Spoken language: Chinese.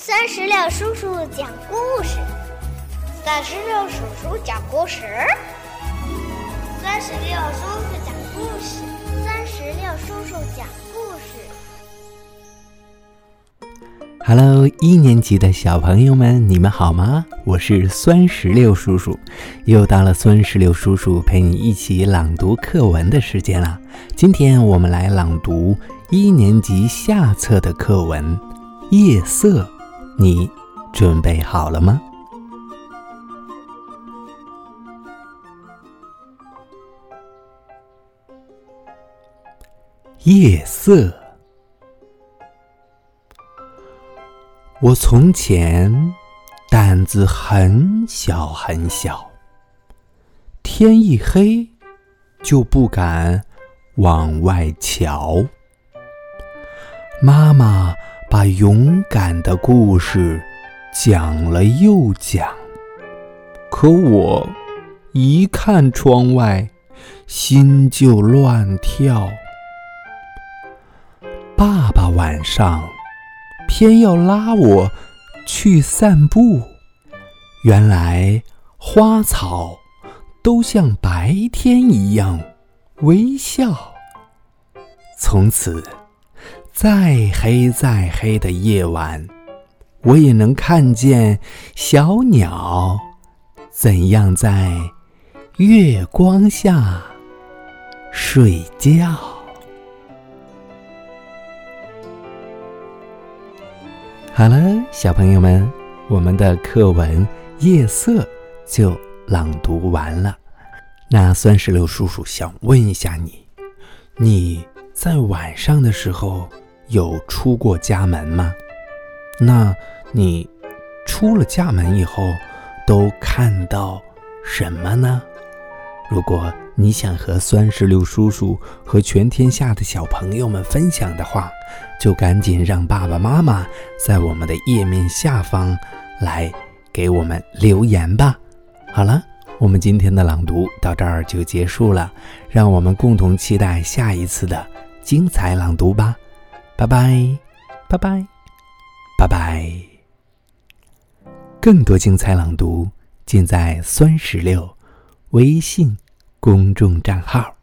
三十六叔叔讲故事，三十六叔叔讲故事，三十六叔叔讲故事，三十六叔叔讲故事。Hello，一年级的小朋友们，你们好吗？我是酸石榴叔叔，又到了酸石榴叔叔陪你一起朗读课文的时间了。今天我们来朗读一年级下册的课文《夜色》。你准备好了吗？夜色，我从前胆子很小很小，天一黑就不敢往外瞧。妈妈。把勇敢的故事讲了又讲，可我一看窗外，心就乱跳。爸爸晚上偏要拉我去散步，原来花草都像白天一样微笑。从此。再黑再黑的夜晚，我也能看见小鸟怎样在月光下睡觉。好了，小朋友们，我们的课文《夜色》就朗读完了。那酸石榴叔叔想问一下你，你在晚上的时候？有出过家门吗？那你出了家门以后都看到什么呢？如果你想和酸石榴叔叔和全天下的小朋友们分享的话，就赶紧让爸爸妈妈在我们的页面下方来给我们留言吧。好了，我们今天的朗读到这儿就结束了，让我们共同期待下一次的精彩朗读吧。拜拜，拜拜，拜拜！更多精彩朗读尽在酸石榴微信公众账号。